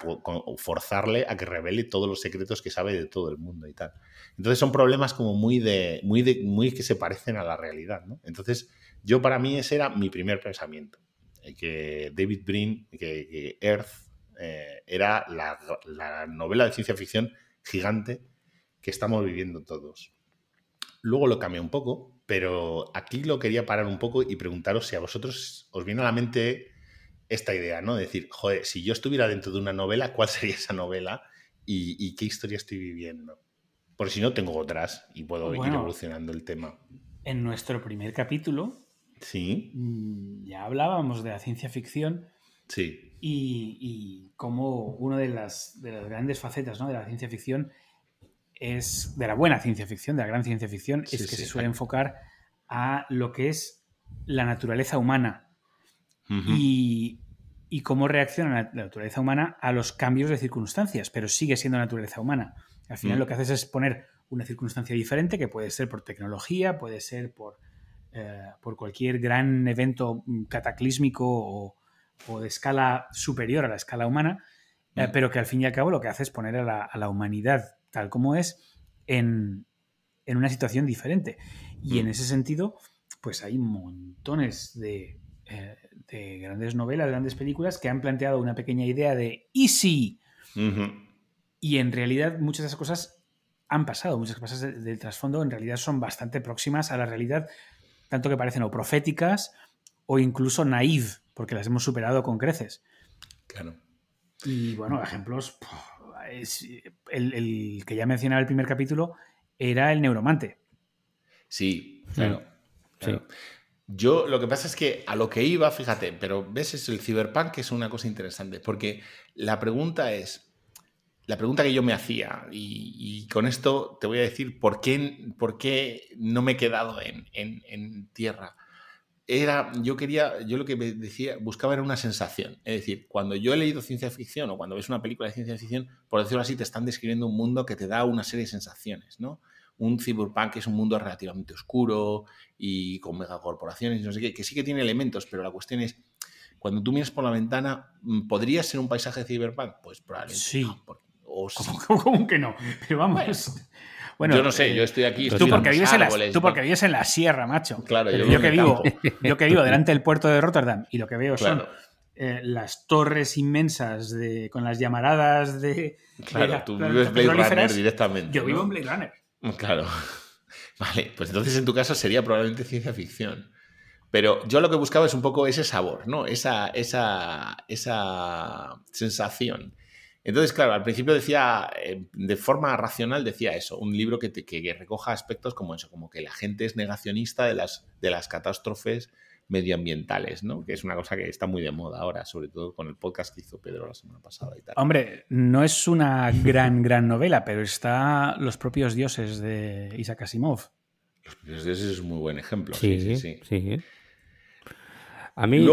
forzarle a que revele todos los secretos que sabe de todo el mundo y tal. Entonces son problemas como muy de, muy de, muy que se parecen a la realidad. Entonces, yo para mí ese era mi primer pensamiento, eh, que David Brin, que, Earth eh, era la, la novela de ciencia ficción gigante que estamos viviendo todos. Luego lo cambié un poco, pero aquí lo quería parar un poco y preguntaros si a vosotros os viene a la mente esta idea, ¿no? decir, joder, si yo estuviera dentro de una novela, ¿cuál sería esa novela y, qué historia estoy viviendo? Por si no, tengo otras y puedo ir evolucionando el tema. En nuestro primer capítulo, sí. Mm, ya hablábamos de la ciencia ficción. Sí. Y, y como una de las, de las grandes facetas ¿no? de la ciencia ficción es, de la buena ciencia ficción, de la gran ciencia ficción, es que se suele enfocar a lo que es la naturaleza humana y, cómo reacciona la naturaleza humana a los cambios de circunstancias, pero sigue siendo naturaleza humana. Al final mm. lo que haces es poner una circunstancia diferente, que puede ser por tecnología, puede ser por, eh, por cualquier gran evento mm, cataclísmico o, de escala superior a la escala humana, eh, mm. pero que al fin y al cabo lo que hace es poner a la, humanidad tal como es en, una situación diferente. Y en ese sentido, pues hay montones de, eh, de grandes novelas, grandes películas que han planteado una pequeña idea de easy. Y en realidad muchas de esas cosas han pasado, muchas cosas del trasfondo en realidad son bastante próximas a la realidad, tanto que parecen o proféticas o incluso naive, porque las hemos superado con creces. Claro. Y bueno, ejemplos, el, que ya mencionaba el primer capítulo era el neuromante. Sí, claro. Sí. Yo lo que pasa es que a lo que iba, fíjate, pero ves, es el ciberpunk que es una cosa interesante, porque la pregunta es, la pregunta que yo me hacía, y, con esto te voy a decir por qué, por qué no me he quedado en, en, tierra. Era, yo quería, yo lo que me decía, buscaba era una sensación. Es decir, cuando yo he leído ciencia ficción o cuando ves una película de ciencia ficción, por decirlo así, te están describiendo un mundo que te da una serie de sensaciones, ¿no? un cyberpunk es un mundo relativamente oscuro y con megacorporaciones, no sé qué, que sí que tiene elementos, pero la cuestión es, cuando tú miras por la ventana, mm, ¿podría ser un paisaje de cyberpunk? Pues probablemente. Sí. o ¿Cómo, que no? Pero vamos. Bueno, yo no sé, yo estoy aquí. Tú porque, vives en la, tú porque vives en la sierra, macho. Claro, yo, que vivo, yo que vivo delante del puerto de Rotterdam y lo que veo son eh, las torres inmensas de, con las llamaradas de. Claro, tú vives Blade Runner directamente. Yo vivo en Blade Runner. Claro. Vale, pues entonces en tu caso sería probablemente ciencia ficción. Pero yo lo que buscaba es un poco ese sabor, ¿no? Esa, esa, esa sensación. Entonces, claro, al principio decía, eh, de forma racional decía eso, un libro que, que, recoja aspectos como eso, como que la gente es negacionista de las, de las catástrofes medioambientales, ¿no? Que es una cosa que está muy de moda ahora, sobre todo con el podcast que hizo Pedro la semana pasada y tal. Hombre, no es una gran, gran novela, pero está Los propios dioses de Isaac Asimov. Los propios dioses es un muy buen ejemplo. Sí, sí, sí. sí. A mí.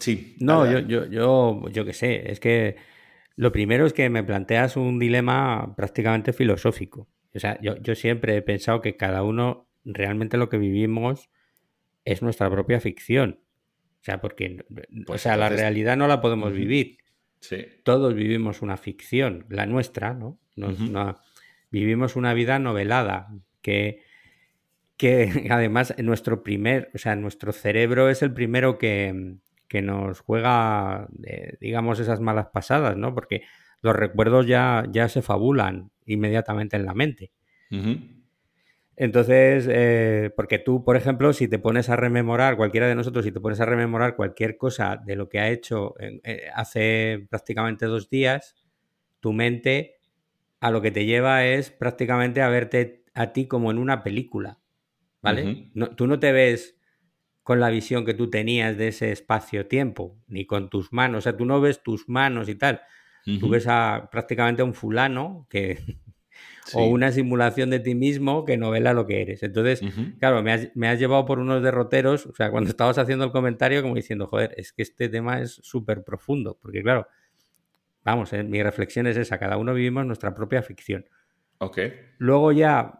sí. No, yo, yo, yo, yo qué sé, es que lo primero es que me planteas un dilema prácticamente filosófico. O sea, yo, yo siempre he pensado que cada uno realmente lo que vivimos es nuestra propia ficción. O sea, porque pues o sea, la realidad no la podemos vivir. Sí. Todos vivimos una ficción, la nuestra, ¿no? vivimos una vida novelada que, que además nuestro primer, o sea, nuestro cerebro es el primero que, que nos juega, digamos, esas malas pasadas, ¿no? Porque los recuerdos ya, ya se fabulan inmediatamente en la mente. Entonces, eh, porque tú, por ejemplo, si te pones a rememorar, cualquiera de nosotros, si te pones a rememorar cualquier cosa de lo que ha hecho eh, hace prácticamente dos días, tu mente a lo que te lleva es prácticamente a verte a ti como en una película, ¿vale? tú no te ves con la visión que tú tenías de ese espacio-tiempo, ni con tus manos, o sea, tú no ves tus manos y tal, tú ves a prácticamente a un fulano que o una simulación de ti mismo que novela lo que eres. Entonces, claro, me has, llevado por unos derroteros, o sea, cuando estabas haciendo el comentario, como diciendo, joder, es que este tema es súper profundo, porque claro, vamos, eh, mi reflexión es esa, cada uno vivimos nuestra propia ficción. Ok. Luego ya,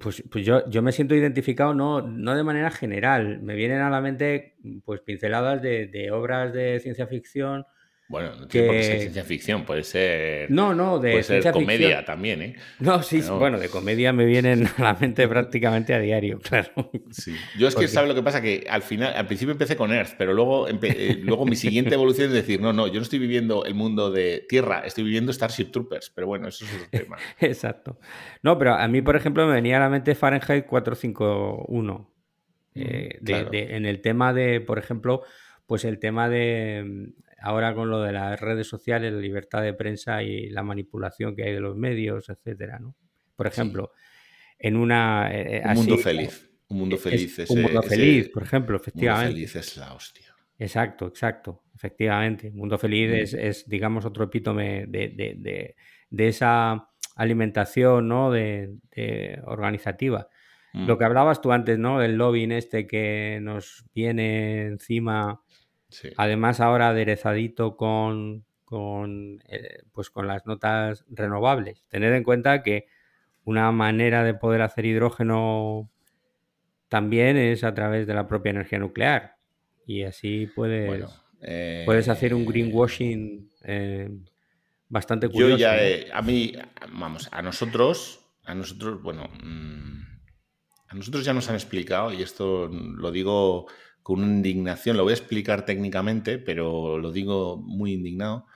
pues, pues yo, yo me siento identificado no, no de manera general, me vienen a la mente pues pinceladas de, de obras de ciencia ficción, bueno, no tiene por qué ser ciencia ficción, puede ser. No, no, de puede ser comedia también, ¿eh? No, sí, bueno, de comedia me vienen a la mente prácticamente a diario, claro. Sí. Yo es que, ¿sabes lo que pasa? Que al final, al principio empecé con Earth, pero luego, eh, luego mi siguiente evolución es decir, no, no, yo no estoy viviendo el mundo de Tierra, estoy viviendo Starship Troopers, pero bueno, eso es otro tema. Exacto. No, pero a mí, por ejemplo, me venía a la mente Fahrenheit 451. Eh, en el tema de, por ejemplo, pues el tema de ahora con lo de las redes sociales, la libertad de prensa y la manipulación que hay de los medios, etcétera, ¿no? Por ejemplo, en una... Eh, un mundo feliz. Un mundo feliz. un mundo feliz, por ejemplo, efectivamente. Un mundo feliz es la hostia. Exacto, exacto, efectivamente. mundo feliz mm. es, digamos, otro epítome de, esa alimentación, ¿no? De, organizativa. Mm. Lo que hablabas tú antes, ¿no? Del lobbying este que nos viene encima Además, ahora aderezadito con, con, eh, pues con las notas renovables. Tened en cuenta que una manera de poder hacer hidrógeno también es a través de la propia energía nuclear. Y así puedes, puedes hacer un eh, greenwashing eh, bastante curioso. Yo ya, a mí, vamos, a nosotros, a nosotros, bueno, mm, a nosotros ya nos han explicado, y esto lo digo con una indignación, lo voy a explicar técnicamente, pero lo digo muy indignado.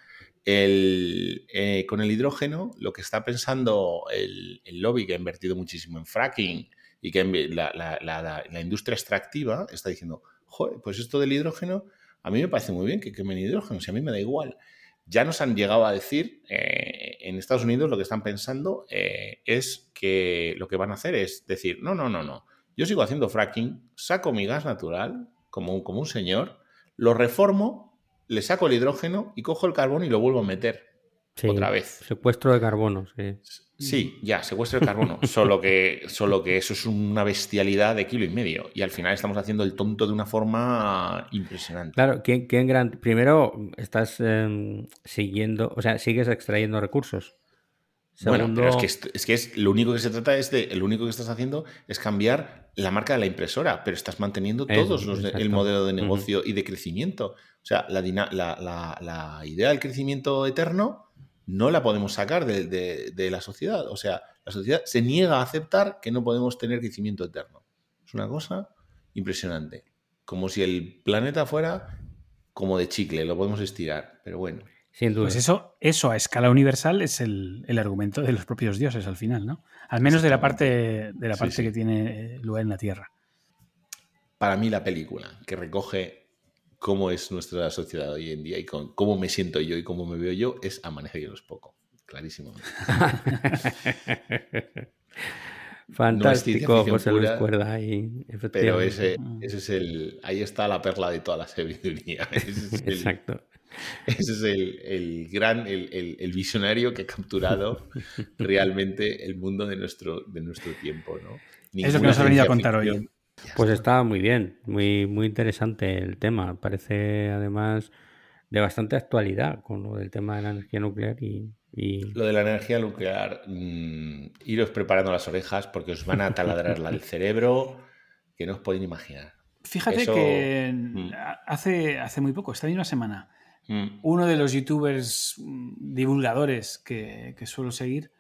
Eh, con el hidrógeno, lo que está pensando el, lobby, que ha invertido muchísimo en fracking y que la, industria extractiva está diciendo, joder, pues esto del hidrógeno, a mí me parece muy bien que quemen hidrógeno, si a mí me da igual. Ya nos han llegado a decir, eh, en Estados Unidos lo que están pensando eh, es que lo que van a hacer es decir, no, no, no, no, yo sigo haciendo fracking, saco mi gas natural, como un, como un señor, lo reformo, le saco el hidrógeno y cojo el carbón y lo vuelvo a meter. otra vez. Secuestro de carbono, sí. Sí, ya, secuestro de carbono. solo, que, solo que eso es una bestialidad de kilo y medio. Y al final estamos haciendo el tonto de una forma impresionante. Claro, ¿quién, quién gran... primero estás em, siguiendo, o sea, sigues extrayendo recursos. Bueno, pero es que, es que es, lo único que se trata es de, lo único que estás haciendo es cambiar la marca de la impresora, pero estás manteniendo todos los el modelo de negocio y de crecimiento. O sea, la, la, idea del crecimiento eterno no la podemos sacar de, de, la sociedad. O sea, la sociedad se niega a aceptar que no podemos tener crecimiento eterno. Es una cosa impresionante. Como si el planeta fuera como de chicle, lo podemos estirar, pero bueno. Pues eso, eso a escala universal es el, argumento de los propios dioses al final, ¿no? Al menos de la parte, de la parte que tiene lugar en la Tierra. Para mí la película, que recoge cómo es nuestra sociedad hoy en día y cómo me siento yo y cómo me veo yo, es amanecer y no es poco. Clarísimo. Fantástico, José Luis Cuerda. Ahí, pero ese, ese, es el. Ahí está la perla de toda la sabiduría. Exacto. Ese es el, gran, el, visionario que ha capturado realmente el mundo de nuestro, de nuestro tiempo, ¿no? es lo que nos ha venido a contar hoy. Pues está muy bien, muy, muy interesante el tema. Parece además de bastante actualidad con lo del tema de la energía nuclear y, Lo de la energía nuclear, mm, iros preparando las orejas porque os van a taladrar el cerebro que no os podéis imaginar. Fíjate que mm. hace, hace muy poco, esta misma semana, mm. uno de los youtubers divulgadores que, suelo seguir,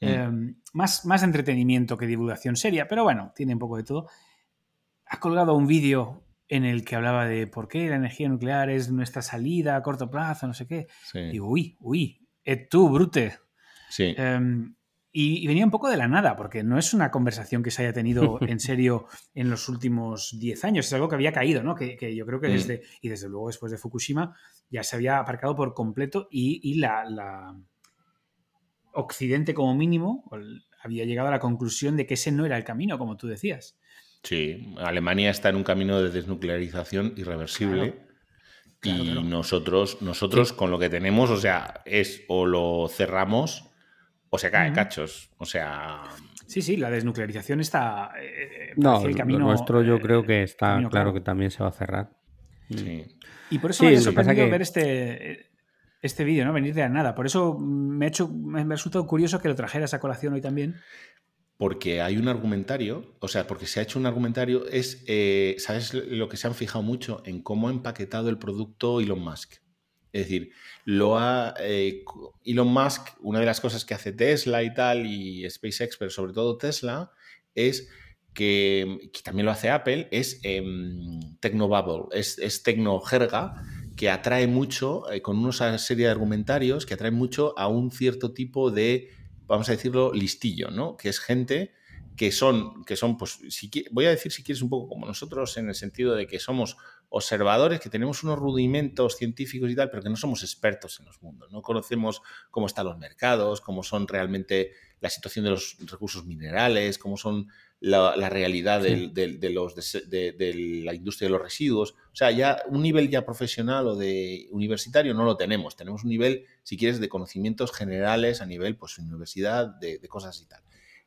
em, más, más entretenimiento que divulgación seria, pero bueno, tiene un poco de todo, ha colgado un vídeo en el que hablaba de por qué la energía nuclear es nuestra salida a corto plazo, no sé qué. Y uy, uy, et tú, brute. Sí. Em, y, venía un poco de la nada, porque no es una conversación que se haya tenido en serio en los últimos 10 años, es algo que había caído, ¿no? Que, yo creo que mm. desde, y desde luego después de Fukushima, ya se había aparcado por completo y, la, Occidente como mínimo había llegado a la conclusión de que ese no era el camino, como tú decías. Sí, Alemania está en un camino de desnuclearización irreversible. y nosotros, nosotros con lo que tenemos, o sea, es o lo cerramos o se cae cachos. O sea. Sí, sí, la desnuclearización está. Eh, no, el camino, lo nuestro yo creo que está claro, que también se va a cerrar. Sí. Y por eso me ha sorprendido ver este, este vídeo, ¿no? Venir de la nada. Por eso me ha hecho, me ha resultado curioso que lo trajeras a colación hoy también porque hay un argumentario, o sea, porque se ha hecho un argumentario, es, eh, ¿sabes lo que se han fijado mucho? En cómo ha empaquetado el producto Elon Musk. Es decir, lo ha, eh, Elon Musk, una de las cosas que hace Tesla y tal, y SpaceX, pero sobre todo Tesla, es que, también lo hace Apple, es eh, Tecnobubble, es, es tecnojerga que atrae mucho, eh, con una serie de argumentarios, que atrae mucho a un cierto tipo de vamos a decirlo, listillo, ¿no? Que es gente que son, que son pues, si, voy a decir si quieres un poco como nosotros, en el sentido de que somos observadores, que tenemos unos rudimentos científicos y tal, pero que no somos expertos en los mundos, no conocemos cómo están los mercados, cómo son realmente la situación de los recursos minerales, cómo son la, realidad de, los, de, la industria de los residuos. O sea, ya un nivel ya profesional o de universitario no lo tenemos. Tenemos un nivel, si quieres, de conocimientos generales a nivel, pues, universidad, de, cosas y tal.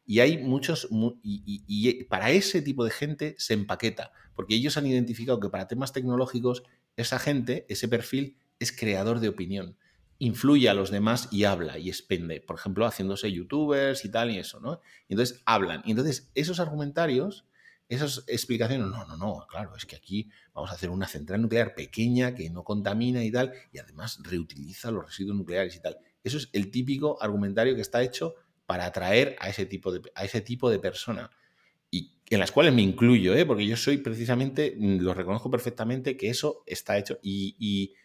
Y hay muchos, y, para ese tipo de gente se empaqueta, porque ellos han identificado que para temas tecnológicos, esa gente, ese perfil, es creador de opinión influye a los demás y habla y expende, por ejemplo, haciéndose youtubers y tal y eso, ¿no? Y entonces hablan. Y entonces esos argumentarios, esas explicaciones, no, no, no, claro, es que aquí vamos a hacer una central nuclear pequeña que no contamina y tal, y además reutiliza los residuos nucleares y tal. Eso es el típico argumentario que está hecho para atraer a ese tipo de, a ese tipo de persona. Y en las cuales me incluyo, ¿eh? porque yo soy precisamente, lo reconozco perfectamente, que eso está hecho. y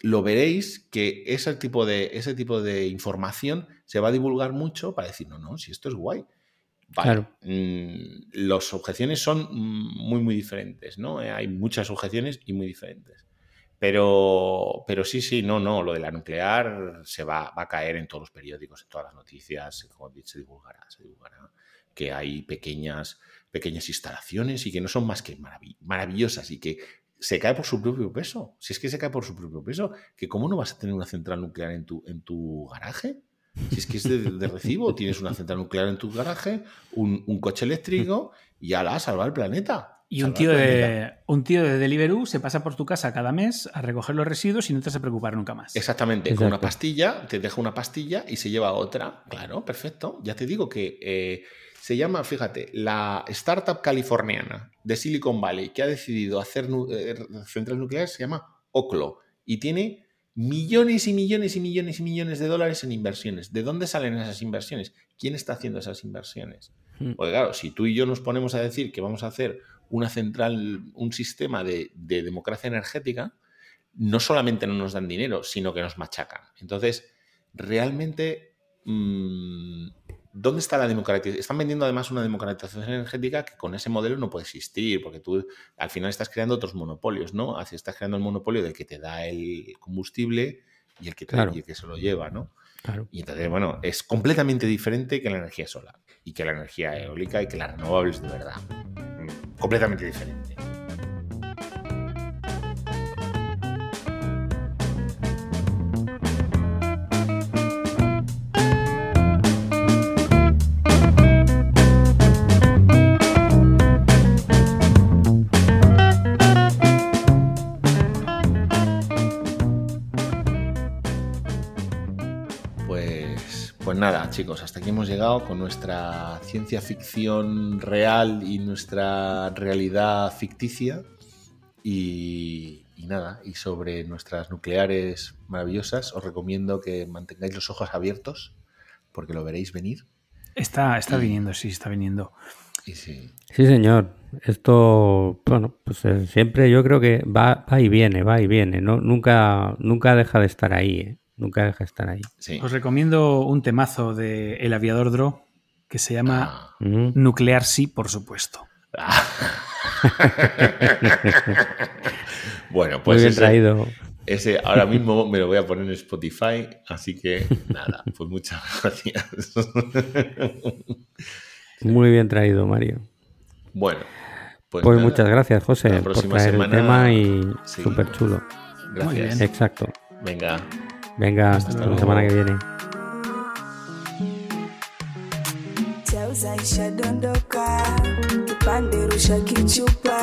lo veréis que ese tipo, de, ese tipo de información se va a divulgar mucho para decir, no, no, si esto es guay. Vale. Mm, las objeciones son muy, muy diferentes, ¿no? Eh, hay muchas objeciones y muy diferentes. Pero, pero sí, sí, no, no, lo de la nuclear se va, va a caer en todos los periódicos, en todas las noticias, se divulgará, se divulgará que hay pequeñas, pequeñas instalaciones y que no son más que maravillosas y que se cae por su propio peso. Si es que se cae por su propio peso, que cómo no vas a tener una central nuclear en tu, en tu garaje. Si es que es de, recibo, tienes una central nuclear en tu garaje, un, coche eléctrico y ya la ha salvado el planeta. Y un tío, de, un tío de Deliveroo se pasa por tu casa cada mes a recoger los residuos y no te has de preocupar nunca más. Exactamente, con una pastilla, te deja una pastilla y se lleva otra. Claro, perfecto. Ya te digo que eh, se llama, fíjate, la startup californiana de Silicon Valley que ha decidido hacer eh, centrales nucleares se llama Oclo y tiene millones y millones y millones y millones de dólares en inversiones. ¿De dónde salen esas inversiones? ¿Quién está haciendo esas inversiones? Hmm. Porque claro, si tú y yo nos ponemos a decir que vamos a hacer una central, un sistema de, democracia energética, no solamente no nos dan dinero, sino que nos machacan. Entonces, realmente mm, ¿dónde está la democratización? Están vendiendo además una democratización energética que con ese modelo no puede existir, porque tú al final estás creando otros monopolios, ¿no? Así estás creando el monopolio del que te da el combustible y el que, que se lo lleva, ¿no? Y entonces, bueno, es completamente diferente que la energía solar y que la energía eólica y que las renovables de verdad. Mm, completamente diferente. Nada, chicos, hasta aquí hemos llegado con nuestra ciencia ficción real y nuestra realidad ficticia. Y, nada, y sobre nuestras nucleares maravillosas, os recomiendo que mantengáis los ojos abiertos porque lo veréis venir. Está, está viniendo, sí, está viniendo. sí. sí, señor. Esto, bueno, pues eh, siempre yo creo que va, va, y viene, va y viene. ¿no? Nunca, nunca deja de estar ahí. ¿eh? Nunca deja de estar ahí. Os recomiendo un temazo de El Aviador Dro que se llama ah. Nuclear Sí, por supuesto. bueno, pues. Muy bien traído. Ese ahora mismo me lo voy a poner en Spotify, así que nada, pues muchas gracias. Muy bien traído, Mario. Bueno, pues, pues muchas gracias, José, por traer el tema y súper chulo. Gracias. Exacto. Venga. Venga, hasta hasta la semana que viene. Chauza ishadondoka, kipande rusha kichupa,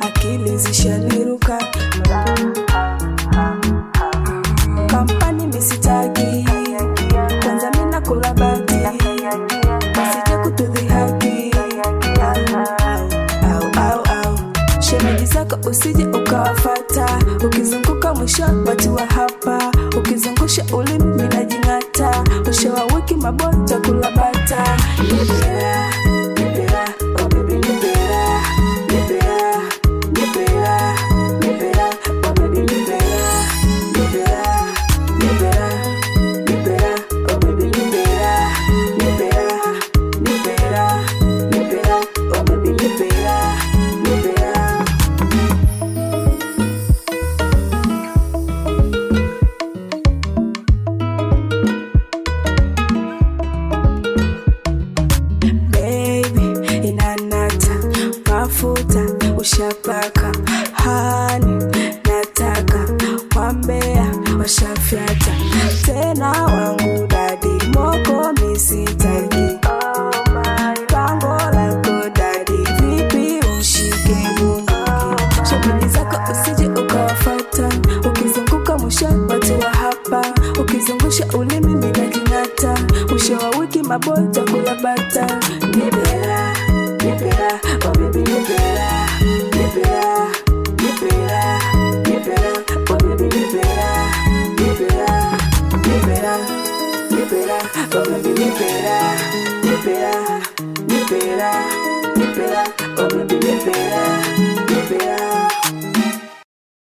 akili zishaniruka. Kampani misitaki, kwanza mina kula bati, masije kutudhihaki. Au, au, au, shemeji zako usije ukawafata, ukizunguka mwisho watu wa hapa ukizungusha ulimi minajing'ata, ushawawiki mabota kulabata yeah.